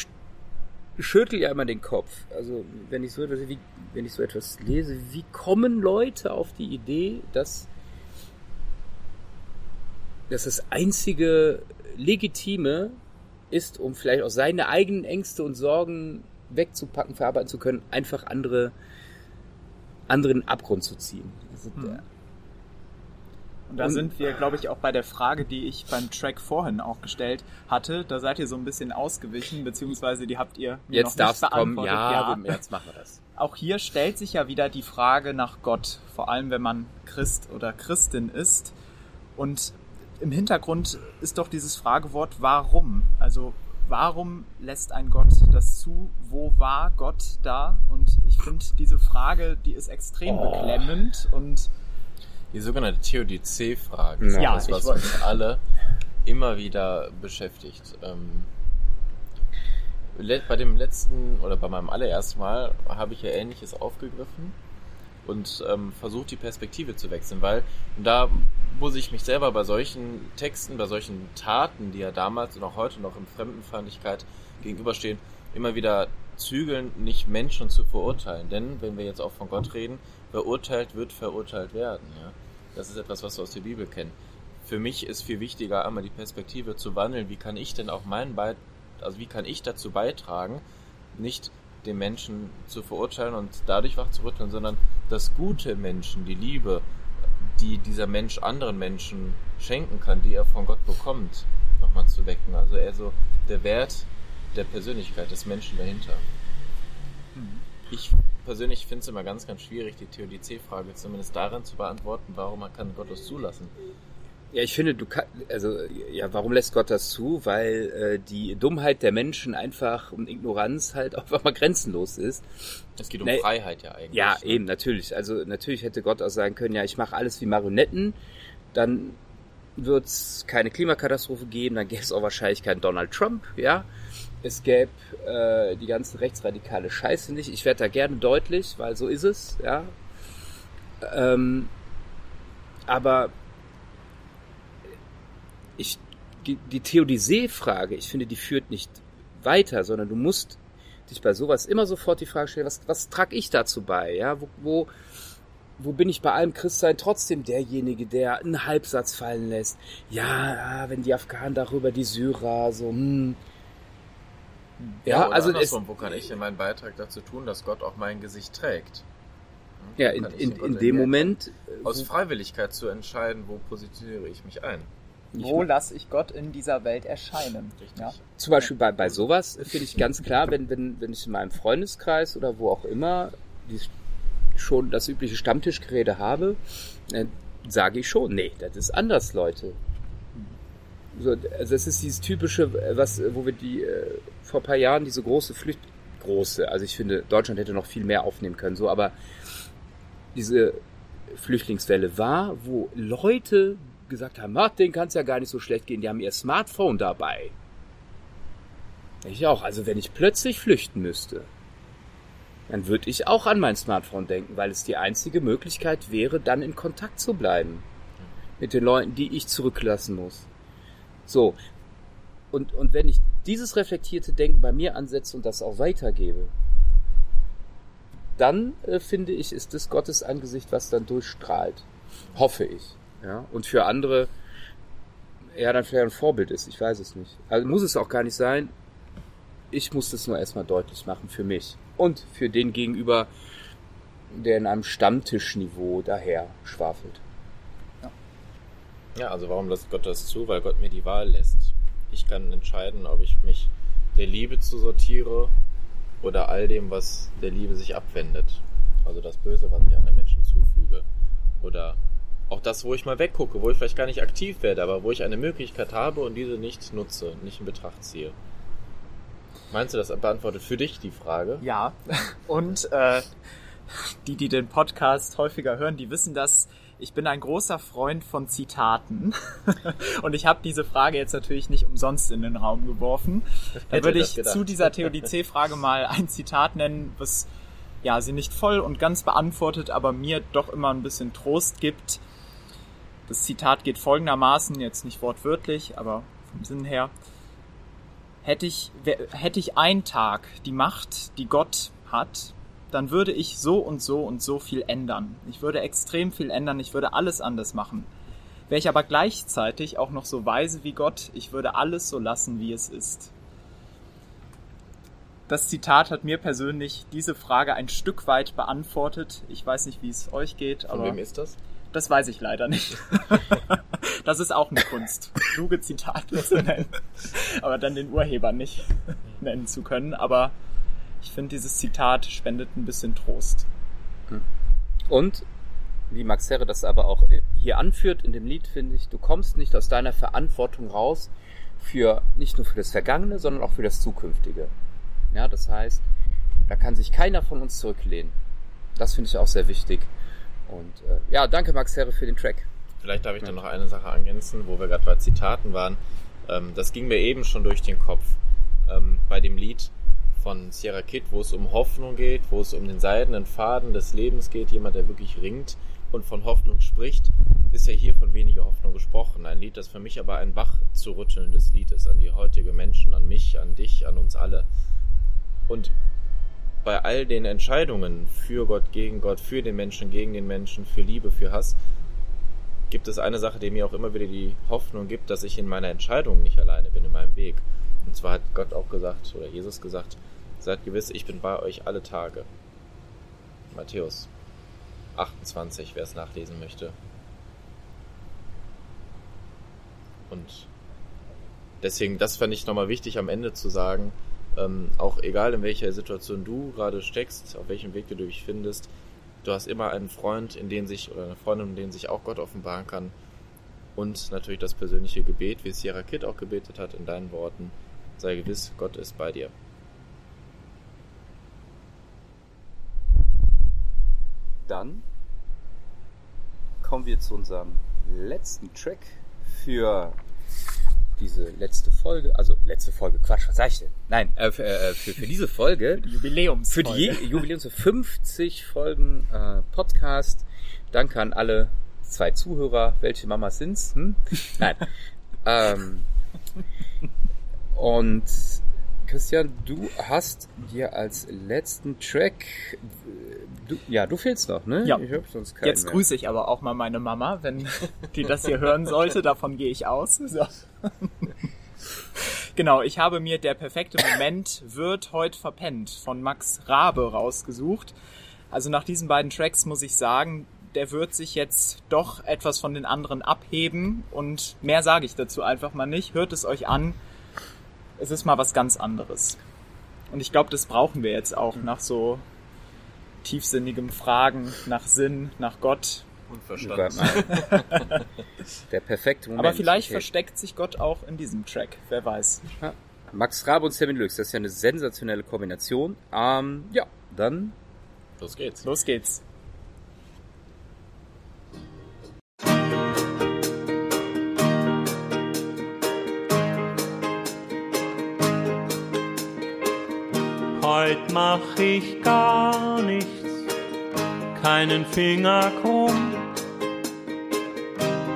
S1: schüttel ja immer den Kopf. Also wenn ich so etwas, wie, wenn ich so etwas lese, wie kommen Leute auf die Idee, dass, dass das einzige legitime ist, um vielleicht auch seine eigenen Ängste und Sorgen wegzupacken, verarbeiten zu können, einfach andere anderen Abgrund zu ziehen. Also,
S2: Hm. Und da
S1: Und-
S2: sind wir, glaube ich, auch bei der Frage, die ich beim Track vorhin auch gestellt hatte. Da seid ihr so ein bisschen ausgewichen, beziehungsweise die habt ihr mir
S1: Jetzt
S2: noch
S1: darfst
S2: nicht
S1: du kommen.
S2: beantwortet.
S1: Ja, wir- jetzt machen wir das.
S2: Auch hier stellt sich ja wieder die Frage nach Gott, vor allem wenn man Christ oder Christin ist. Und im Hintergrund ist doch dieses Fragewort warum. Also warum lässt ein Gott das zu? Wo war Gott da? Und ich finde diese Frage, die ist extrem
S1: Oh.
S2: beklemmend und
S3: Die sogenannte Theodizee-Frage ist
S2: Ja,
S3: das, was uns alle immer wieder beschäftigt. Ähm, bei dem letzten oder bei meinem allerersten Mal habe ich ja Ähnliches aufgegriffen und ähm, versucht, die Perspektive zu wechseln, weil da muss ich mich selber bei solchen Texten, bei solchen Taten, die ja damals und auch heute noch in Fremdenfeindlichkeit gegenüberstehen, immer wieder zügeln, nicht Menschen zu verurteilen. Denn wenn wir jetzt auch von Gott reden, verurteilt wird verurteilt werden. Ja? Das ist etwas, was wir aus der Bibel kennen. Für mich ist viel wichtiger, einmal die Perspektive zu wandeln. Wie kann ich denn auch meinen Beit also wie kann ich dazu beitragen, nicht den Menschen zu verurteilen und dadurch wach zu rütteln, sondern das gute Menschen, die Liebe, die dieser Mensch anderen Menschen schenken kann, die er von Gott bekommt, nochmal zu wecken. Also eher so der Wert der Persönlichkeit des Menschen dahinter. Ich persönlich finde es immer ganz, ganz schwierig, die Theodizee-Frage zumindest darin zu beantworten, warum man kann Gott das zulassen.
S1: Ja, ich finde, du kannst, also, ja, warum lässt Gott das zu? Weil äh, die Dummheit der Menschen einfach und Ignoranz halt einfach mal grenzenlos ist.
S3: Es geht um
S1: Nee.
S3: Freiheit ja eigentlich.
S1: Ja,
S3: ne?
S1: eben, natürlich. Also natürlich hätte Gott auch sagen können, ja, ich mache alles wie Marionetten, dann wird es keine Klimakatastrophe geben, dann gäbe es auch wahrscheinlich keinen Donald Trump, ja. Es gäbe äh, die ganze rechtsradikale Scheiße nicht. Ich werde da gerne deutlich, weil so ist es, ja. Ähm, aber ich, die die Theodizee-Frage, ich finde, die führt nicht weiter, sondern du musst dich bei sowas immer sofort die Frage stellen, was, was trage ich dazu bei? Ja, wo, wo, wo bin ich bei allem Christsein trotzdem derjenige, der einen Halbsatz fallen lässt? Ja, ah, wenn die Afghanen darüber, die Syrer, so, hm. Ja,
S3: oder
S1: also es,
S3: wo kann ich denn meinen Beitrag dazu tun, dass Gott auch mein Gesicht trägt? Hm?
S1: ja, in,
S3: ich
S1: in, in dem Moment, äh,
S3: Aus Freiwilligkeit zu entscheiden, wo positioniere ich mich ein.
S2: wo lasse ich Gott in dieser Welt erscheinen?
S3: Richtig.
S2: Ja.
S1: Zum Beispiel bei, bei sowas finde ich ganz klar, wenn, wenn, wenn ich in meinem Freundeskreis oder wo auch immer die schon das übliche Stammtischgerede habe, dann sage ich schon, nee, das ist anders, Leute. So, also es ist dieses typische, äh, was, wo wir die äh, vor ein paar Jahren diese große Flücht, große, also ich finde, Deutschland hätte noch viel mehr aufnehmen können, so, aber diese Flüchtlingswelle war, wo Leute gesagt haben, ach, denen kann es ja gar nicht so schlecht gehen, die haben ihr Smartphone dabei. Ich auch. Also wenn ich plötzlich flüchten müsste, dann würde ich auch an mein Smartphone denken, weil es die einzige Möglichkeit wäre, dann in Kontakt zu bleiben mit den Leuten, die ich zurücklassen muss. So. Und, und wenn ich dieses reflektierte Denken bei mir ansetze und das auch weitergebe, dann äh, finde ich, ist es Gottes Angesicht, was dann durchstrahlt. Hoffe ich. Ja. Und für andere ja dann vielleicht ein Vorbild ist. Ich weiß es nicht. Also muss es auch gar nicht sein. Ich muss das nur erstmal deutlich machen für mich. Und für den gegenüber, der in einem Stammtischniveau daher schwafelt.
S3: Ja, also warum lässt Gott das zu? Weil Gott mir die Wahl lässt. Ich kann entscheiden, ob ich mich der Liebe zu sortiere oder all dem, was der Liebe sich abwendet. Also das Böse, was ich anderen Menschen zufüge. Oder auch das, wo ich mal weggucke, wo ich vielleicht gar nicht aktiv werde, aber wo ich eine Möglichkeit habe und diese nicht nutze, nicht in Betracht ziehe. Meinst du, das beantwortet für dich die Frage?
S2: Ja, und äh, die, die den Podcast häufiger hören, die wissen, dass Ich bin ein großer Freund von Zitaten und ich habe diese Frage jetzt natürlich nicht umsonst in den Raum geworfen. Da würde ich zu dieser Theodizee-Frage mal ein Zitat nennen, was ja sie nicht voll und ganz beantwortet, aber mir doch immer ein bisschen Trost gibt. Das Zitat geht folgendermaßen, jetzt nicht wortwörtlich, aber vom Sinn her. Hätte ich, hätte ich einen Tag die Macht, die Gott hat, dann würde ich so und so und so viel ändern. Ich würde extrem viel ändern, ich würde alles anders machen. Wäre ich aber gleichzeitig auch noch so weise wie Gott, ich würde alles so lassen, wie es ist. Das Zitat hat mir persönlich diese Frage ein Stück weit beantwortet. Ich weiß nicht, wie es euch geht,
S3: Von
S2: aber
S3: wem ist das?
S2: das weiß ich leider nicht. das ist auch eine Kunst, kluge Zitate zu nennen, aber dann den Urheber nicht nennen zu können. Aber ich finde, dieses Zitat spendet ein bisschen Trost.
S1: Und wie Max Herre das aber auch hier anführt in dem Lied, finde ich, du kommst nicht aus deiner Verantwortung raus für nicht nur für das Vergangene, sondern auch für das Zukünftige. Ja, das heißt, da kann sich keiner von uns zurücklehnen. Das finde ich auch sehr wichtig. Und äh, ja, danke Max Herre für den Track.
S3: Vielleicht darf ich dann noch eine Sache ergänzen, wo wir gerade bei Zitaten waren. Ähm, das ging mir eben schon durch den Kopf. Ähm, bei dem Lied von Sierra Kid, wo es um Hoffnung geht, wo es um den seidenen Faden des Lebens geht, jemand, der wirklich ringt und von Hoffnung spricht, ist ja hier von weniger Hoffnung gesprochen. Ein Lied, das für mich aber ein wach zu rüttelndes Lied ist an die heutige Menschen, an mich, an dich, an uns alle. Und bei all den Entscheidungen für Gott, gegen Gott, für den Menschen, gegen den Menschen, für Liebe, für Hass, gibt es eine Sache, die mir auch immer wieder die Hoffnung gibt, dass ich in meiner Entscheidung nicht alleine bin, in meinem Weg. Und zwar hat Gott auch gesagt, oder Jesus gesagt, seid gewiss, ich bin bei euch alle Tage. Matthäus 28, wer es nachlesen möchte. Und deswegen, das fand ich nochmal wichtig am Ende zu sagen, ähm, auch egal in welcher Situation du gerade steckst, auf welchem Weg du dich findest, du hast immer einen Freund, in den sich, oder eine Freundin, in den sich auch Gott offenbaren kann. Und natürlich das persönliche Gebet, wie es Sierra Kid auch gebetet hat in deinen Worten. Sei gewiss, Gott ist bei dir.
S1: Dann kommen wir zu unserem letzten Track für diese letzte Folge. Also letzte Folge, Quatsch, was sag ich denn? Nein, äh, für, äh, für, für diese Folge.
S2: Die Jubiläums.
S1: Für die Jubiläums für 50 Folgen äh, Podcast. Danke an alle zwei Zuhörer. Welche Mamas sind's? Hm? Nein. ähm, und Christian, du hast dir als letzten Track, du, ja, du fehlst noch, ne?
S2: Ja.
S1: Ich hab sonst keinen
S2: Jetzt
S1: mehr.
S2: grüße ich aber auch mal meine Mama, wenn die das hier hören sollte. Davon gehe ich aus. So. Genau, ich habe mir Der perfekte Moment wird heute verpennt von Max Rabe rausgesucht. Also nach diesen beiden Tracks muss ich sagen, der wird sich jetzt doch etwas von den anderen abheben und mehr sage ich dazu einfach mal nicht. Hört es euch an. Es ist mal was ganz anderes. Und ich glaube, das brauchen wir jetzt auch nach so tiefsinnigem Fragen nach Sinn, nach Gott.
S3: Und
S1: Bleib mal. Der perfekte Moment.
S2: Aber vielleicht
S1: Okay.
S2: versteckt sich Gott auch in diesem Track. Wer weiß.
S1: Ja. Max Rabe und Sammy Lux, das ist ja eine sensationelle Kombination. Ähm, ja, dann
S3: Los geht's.
S2: Los geht's.
S8: Heut mach ich gar nichts, keinen Finger krumm.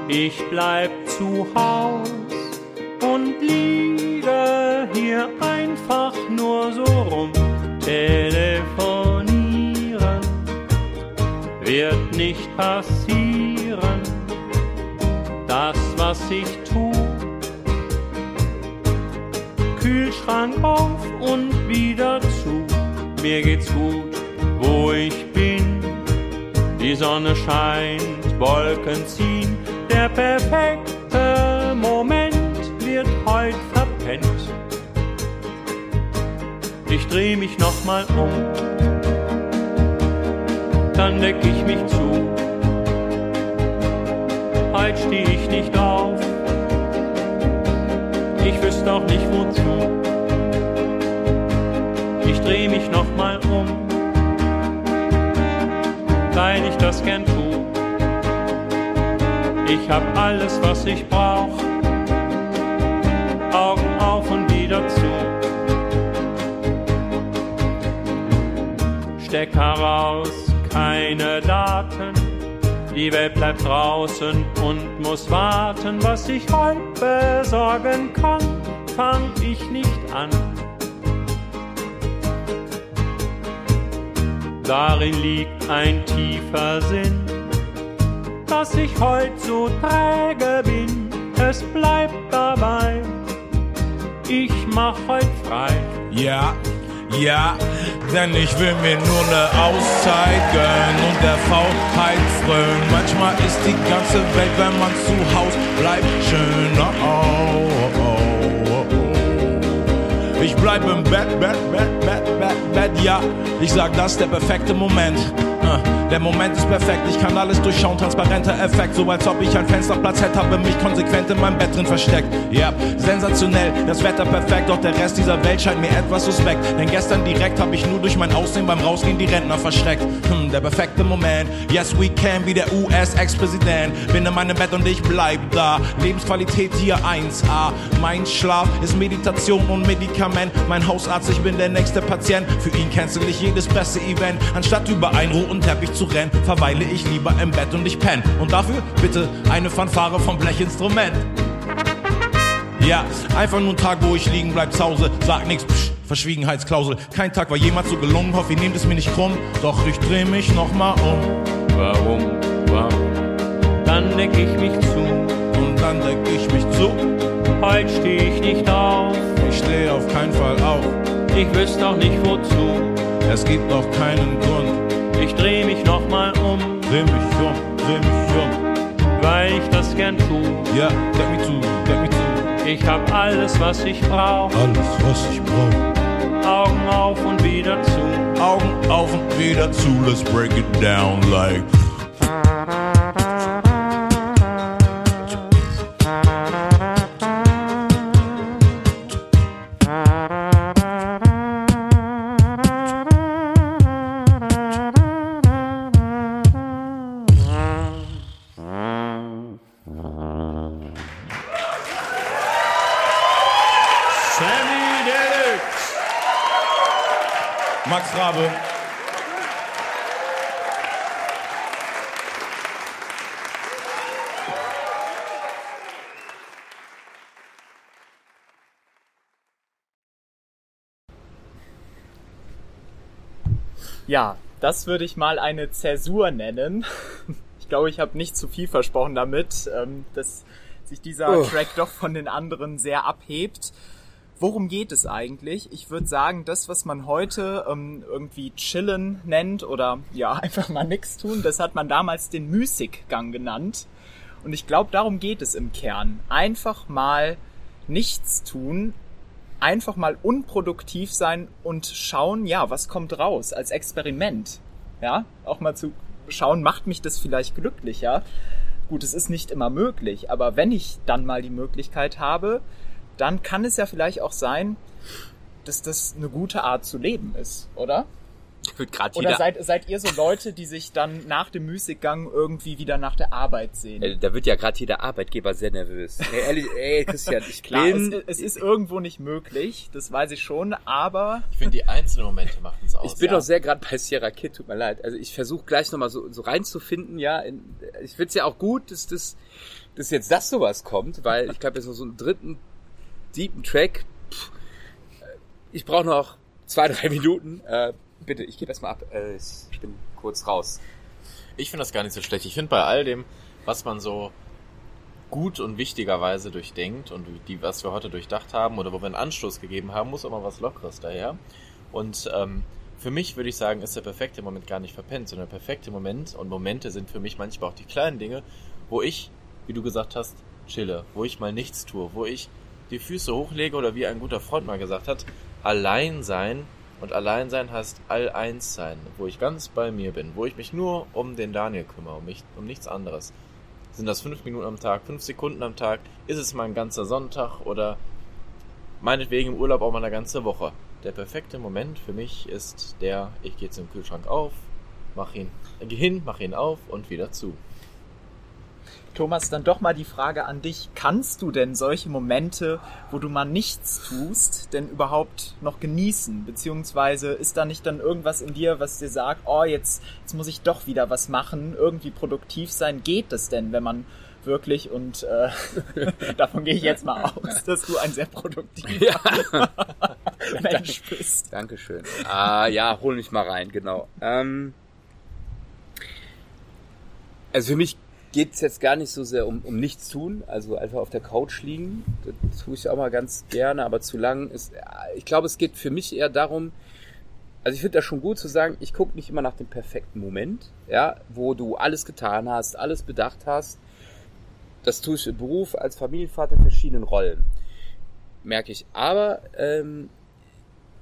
S8: Ich bleib zu Haus und liege hier einfach nur so rum. Telefonieren wird nicht passieren. Das, was ich tu, Kühlschrank auf und wieder zu. Mir geht's gut, wo ich bin. Die Sonne scheint, Wolken ziehen. Der perfekte Moment wird heut verpennt. Ich dreh mich nochmal um, dann deck ich mich zu. Heut steh ich nicht auf, ich wüsste auch nicht wozu. Dreh mich nochmal um, weil ich das gern tu. Ich hab alles, was ich brauch. Augen auf und wieder zu. Stecker raus, keine Daten. Die Welt bleibt draußen und muss warten. Was ich heute besorgen kann, fang ich nicht an. Darin liegt ein tiefer Sinn, dass ich heut so träge bin. Es bleibt dabei, ich mach heut frei.
S9: Ja, ja, denn ich will mir nur ne Auszeit gönnen und der Faulheit frönen. Manchmal ist die ganze Welt, wenn man zu Haus bleibt, schöner. Oh, oh, oh, oh. Ich bleib im Bett, Bett, Bett, Bett, Bett, ja. Ich sag, das ist der perfekte Moment. Der Moment ist perfekt, ich kann alles durchschauen, transparenter Effekt, so als ob ich ein Fensterplatz hätte, habe mich konsequent in meinem Bett drin versteckt. Ja, sensationell, das Wetter perfekt, doch der Rest dieser Welt scheint mir etwas suspekt. Denn gestern direkt habe ich nur durch mein Aussehen beim Rausgehen die Rentner verschreckt. Hm, der perfekte Moment, yes we can, wie der US-Ex-Präsident. Bin in meinem Bett und ich bleib da, Lebensqualität hier 1A. Mein Schlaf ist Meditation und Medikament, mein Hausarzt, ich bin der nächste Patient. Für ihn cancel ich jedes Presseevent, anstatt über einen roten Teppich zu rennen, verweile ich lieber im Bett und ich penn. Und dafür bitte eine Fanfare vom Blechinstrument. Ja, einfach nur ein Tag, wo ich liegen bleib zu Hause, sag nix, psch, Verschwiegenheitsklausel. Kein Tag war jemals so gelungen, hoffe ihr nehmt es mir nicht krumm, doch ich dreh mich nochmal um.
S8: Warum, warum? Dann deck ich mich zu.
S9: Und dann deck ich mich zu,
S8: Heut steh ich nicht auf.
S9: ich steh auf keinen Fall auf.
S8: Ich wüsste auch nicht wozu.
S9: Es gibt noch keinen Grund,
S8: Ich dreh mich nochmal um,
S9: dreh mich um, dreh mich um.
S8: weil ich das gern tu.
S9: Ja, deck mich zu, deck mich zu.
S8: Ich hab alles, was ich brauch.
S9: Alles, was ich brauch.
S8: Augen auf und wieder zu.
S9: Augen auf und wieder zu, let's break it down like.
S2: Ja, das würde ich mal eine Zäsur nennen. Ich glaube, ich habe nicht zu viel versprochen damit, ähm, dass sich dieser
S1: Oh.
S2: Track doch von den anderen sehr abhebt. Worum geht es eigentlich? Ich würde sagen, das, was man heute ähm, irgendwie chillen nennt oder ja, einfach mal nix tun, das hat man damals den Müßiggang genannt. Und ich glaube, darum geht es im Kern. Einfach mal nichts tun, einfach mal unproduktiv sein und schauen, ja, was kommt raus als Experiment. Ja, auch mal zu schauen, macht mich das vielleicht glücklicher. Gut, es ist nicht immer möglich, aber wenn ich dann mal die Möglichkeit habe, dann kann es ja vielleicht auch sein, dass das eine gute Art zu leben ist, oder?
S1: Wird grad
S2: Oder seid, seid ihr so Leute, die sich dann nach dem Müßiggang irgendwie wieder nach der Arbeit sehen?
S1: äh, da wird ja gerade jeder Arbeitgeber sehr nervös. Ey, ehrlich, ey, Christian, ich
S2: Klar, es,
S1: bin,
S2: es ist irgendwo nicht möglich, das weiß ich schon, aber
S3: Ich finde, die einzelnen Momente machen es aus.
S1: ich bin
S2: ja.
S1: doch sehr gerade bei Sierra Kid, tut mir leid. Also ich versuche gleich nochmal so, so reinzufinden, ja. In, ich finde es ja auch gut, dass das, dass jetzt das sowas kommt, weil ich glaube, jetzt noch so einen dritten deepen Track. Pff, ich brauche noch zwei, drei Minuten. Äh, bitte, ich gebe erstmal ab. Äh, ich bin kurz raus.
S3: Ich finde das gar nicht so schlecht. Ich finde bei all dem, was man so gut und wichtigerweise durchdenkt und die, was wir heute durchdacht haben oder wo wir einen Anstoß gegeben haben, muss mal was Lockeres daher. Und ähm, für mich würde ich sagen, ist der perfekte Moment gar nicht verpennt, sondern der perfekte Moment und Momente sind für mich manchmal auch die kleinen Dinge, wo ich, wie du gesagt hast, chille, wo ich mal nichts tue, wo ich die Füße hochlege oder wie ein guter Freund mal gesagt hat, allein sein und allein sein heißt all eins sein, wo ich ganz bei mir bin, wo ich mich nur um den Daniel kümmere, um, mich, um nichts anderes. Sind das fünf Minuten am Tag, fünf Sekunden am Tag? Ist es mal ein ganzer Sonntag oder meinetwegen im Urlaub auch mal eine ganze Woche? Der perfekte Moment für mich ist der, ich gehe zum Kühlschrank auf, mach ihn, geh hin, mach ihn auf und wieder zu.
S2: Thomas, dann doch mal die Frage an dich. Kannst du denn solche Momente, wo du mal nichts tust, denn überhaupt noch genießen? Beziehungsweise ist da nicht dann irgendwas in dir, was dir sagt, oh, jetzt, jetzt muss ich doch wieder was machen, irgendwie produktiv sein? Geht es denn, wenn man wirklich und äh, davon gehe ich jetzt mal aus, dass du ein sehr produktiver Mensch bist.
S1: Dankeschön. Ah, ja, hol mich mal rein, genau. Ähm, also für mich geht's jetzt gar nicht so sehr um, um nichts tun, also einfach auf der Couch liegen. Das tue ich auch mal ganz gerne, aber zu lang ist. Ich glaube, es geht für mich eher darum, also ich finde das schon gut zu sagen, ich gucke nicht immer nach dem perfekten Moment, ja, wo du alles getan hast, alles bedacht hast. Das tue ich im Beruf als Familienvater in verschiedenen Rollen. Merke ich. Aber ähm,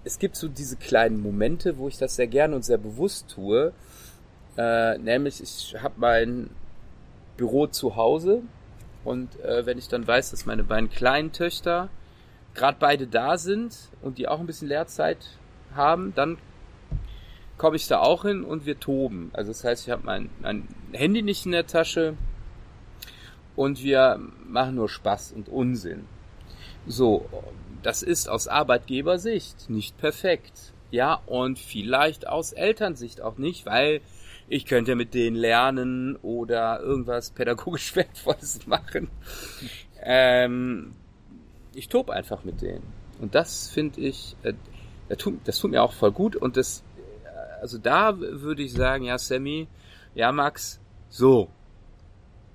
S1: es gibt so diese kleinen Momente, wo ich das sehr gerne und sehr bewusst tue. Äh, nämlich, ich habe mein Büro zu Hause und äh, wenn ich dann weiß, dass meine beiden kleinen Töchter gerade beide da sind und die auch ein bisschen Lehrzeit haben, dann komme ich da auch hin und wir toben. Also das heißt, ich habe mein, mein Handy nicht in der Tasche und wir machen nur Spaß und Unsinn. So, das ist aus Arbeitgebersicht nicht perfekt. Ja, und vielleicht aus Elternsicht auch nicht, weil ich könnte mit denen lernen oder irgendwas pädagogisch Wertvolles machen. Ähm, ich tob einfach mit denen. Und das finde ich, äh, das, tut, das tut mir auch voll gut. Und das, äh, also da würde ich sagen, ja, Sammy, ja, Max, so.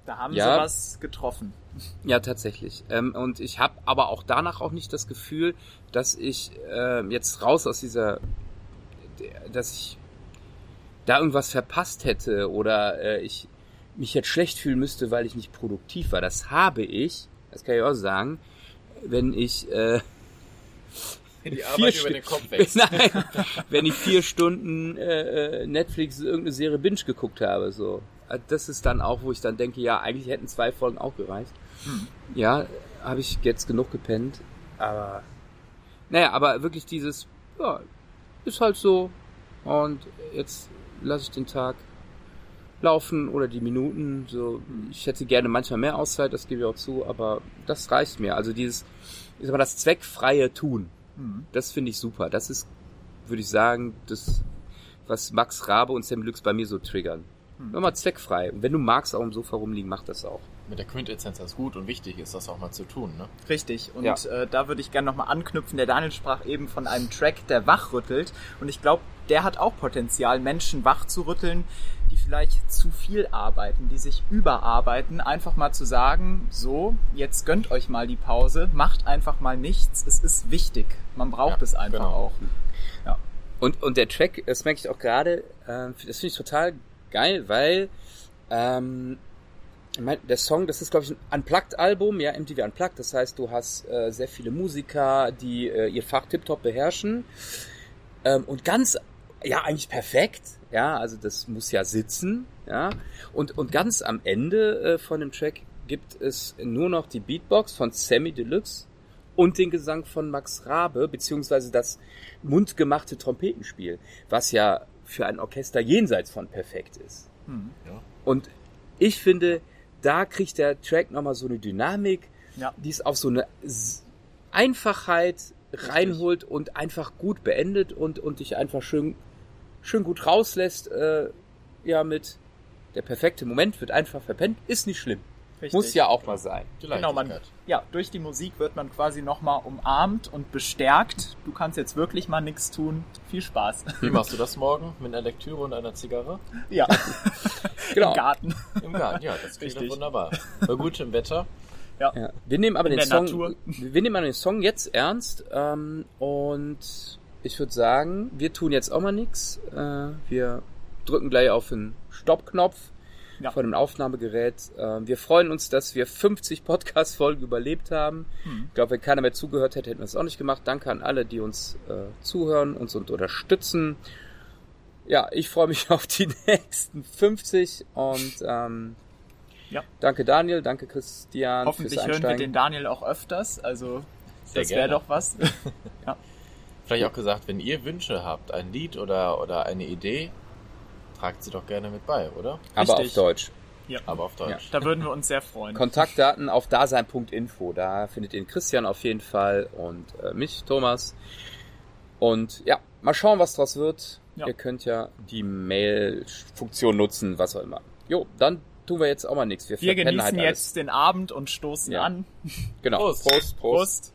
S2: Da haben
S1: Ja.
S2: sie was getroffen.
S1: Ja, tatsächlich. Ähm, und ich habe aber auch danach auch nicht das Gefühl, dass ich ähm, jetzt raus aus dieser, dass ich da irgendwas verpasst hätte oder äh, ich mich jetzt schlecht fühlen müsste, weil ich nicht produktiv war. Das habe ich, das kann ich auch sagen, wenn ich äh,
S3: Die
S1: Vier
S3: Arbeit über den Kopf wächst.
S1: Nein, wenn ich vier Stunden äh, äh, Netflix irgendeine Serie Binge geguckt habe, so. Äh, Das ist dann auch, wo ich dann denke, ja, eigentlich hätten zwei Folgen auch gereicht. Ja, habe ich jetzt genug gepennt, aber naja, aber wirklich dieses, ja, ist halt so und jetzt lasse ich den Tag laufen oder die Minuten, so, ich hätte gerne manchmal mehr Auszeit, das gebe ich auch zu, aber das reicht mir. Also dieses, ich sag mal, das zweckfreie Tun. Das finde ich super. Das ist, würde ich sagen, das, was Max Rabe und Sam Lux bei mir so triggern. Nur mal zweckfrei. Und wenn du magst, auch im Sofa rumliegen, mach das auch.
S3: Mit der Quintessenz, das gut und wichtig ist, das auch mal zu tun, ne?
S2: Richtig. Und
S1: Ja.
S2: äh, da würde ich gerne nochmal anknüpfen. Der Daniel sprach eben von einem Track, der wachrüttelt. Und ich glaube, der hat auch Potenzial, Menschen wach zu rütteln, die vielleicht zu viel arbeiten, die sich überarbeiten. Einfach mal zu sagen, so, jetzt gönnt euch mal die Pause, macht einfach mal nichts. Es ist wichtig. Man braucht
S3: Ja,
S2: es einfach
S3: genau.
S2: auch.
S1: Und, und der Track, das merke ich auch gerade, äh, das finde ich total geil, weil ähm, der Song, das ist glaube ich ein Unplugged-Album, ja, MTV Unplugged, das heißt, du hast äh, sehr viele Musiker, die äh, ihr Fach tiptop beherrschen ähm, und ganz, ja, eigentlich perfekt, ja, also das muss ja sitzen, ja, und, und ganz am Ende äh, von dem Track gibt es nur noch die Beatbox von Sammy Deluxe und den Gesang von Max Rabe, beziehungsweise das mundgemachte Trompetenspiel, was ja für ein Orchester jenseits von perfekt ist.
S3: Ja.
S1: Und ich finde, da kriegt der Track nochmal so eine Dynamik,
S2: Ja.
S1: die es auf so eine Einfachheit reinholt und einfach gut beendet und, und dich einfach schön, schön gut rauslässt, äh, ja, mit der perfekte Moment wird einfach verpennt, ist nicht schlimm.
S2: Richtig.
S1: Muss ja auch mal sein.
S2: Genau, man, ja, durch die Musik wird man quasi nochmal umarmt und bestärkt. Du kannst jetzt wirklich mal nichts tun. Viel Spaß.
S3: Wie machst du das morgen? Mit einer Lektüre und einer Zigarre?
S2: ja,
S1: Genau.
S2: im Garten.
S3: Im Garten, ja, das klingt doch
S2: Richtig.
S3: wunderbar. Bei gutem Wetter.
S1: Ja. Wir nehmen aber
S2: In
S1: den
S2: der
S1: Song,
S2: Natur.
S1: wir nehmen aber den Song jetzt ernst ähm, und ich würde sagen, wir tun jetzt auch mal nix. Äh, wir drücken gleich auf den Stoppknopf
S2: Ja.
S1: von dem Aufnahmegerät. Ähm, wir freuen uns, dass wir 50 Podcast-Folgen überlebt haben.
S2: Hm.
S1: Ich glaube, wenn keiner mehr zugehört hätte, hätten wir es auch nicht gemacht. Danke an alle, die uns äh, zuhören, uns und unterstützen. Ja, ich freue mich auf die nächsten 50 und ähm,
S2: Ja.
S1: danke Daniel, danke Christian
S2: Hoffentlich hören wir den Daniel auch öfters. Also,
S3: Sehr
S2: das wäre doch was.
S3: Vielleicht auch gesagt, wenn ihr Wünsche habt, ein Lied oder, oder eine Idee, tragt sie doch gerne mit bei, oder?
S1: aber auf
S2: Richtig.
S1: Deutsch.
S2: Ja.
S3: Aber auf Deutsch.
S2: Da würden wir uns sehr freuen.
S1: Kontaktdaten auf dasein.info. Da findet ihr Christian auf jeden Fall und äh, mich, Thomas. Und ja, mal schauen, was draus wird.
S2: Ja.
S1: Ihr könnt ja die Mail-Funktion nutzen, was auch immer. Jo, dann tun wir jetzt auch mal nichts. Wir,
S2: wir genießen
S1: halt
S2: jetzt den Abend und stoßen
S1: Ja.
S2: an.
S1: Genau.
S3: Prost.
S1: Prost, Prost.
S2: Prost.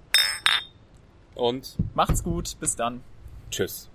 S1: Und
S2: Macht's gut. Bis dann.
S1: tschüss.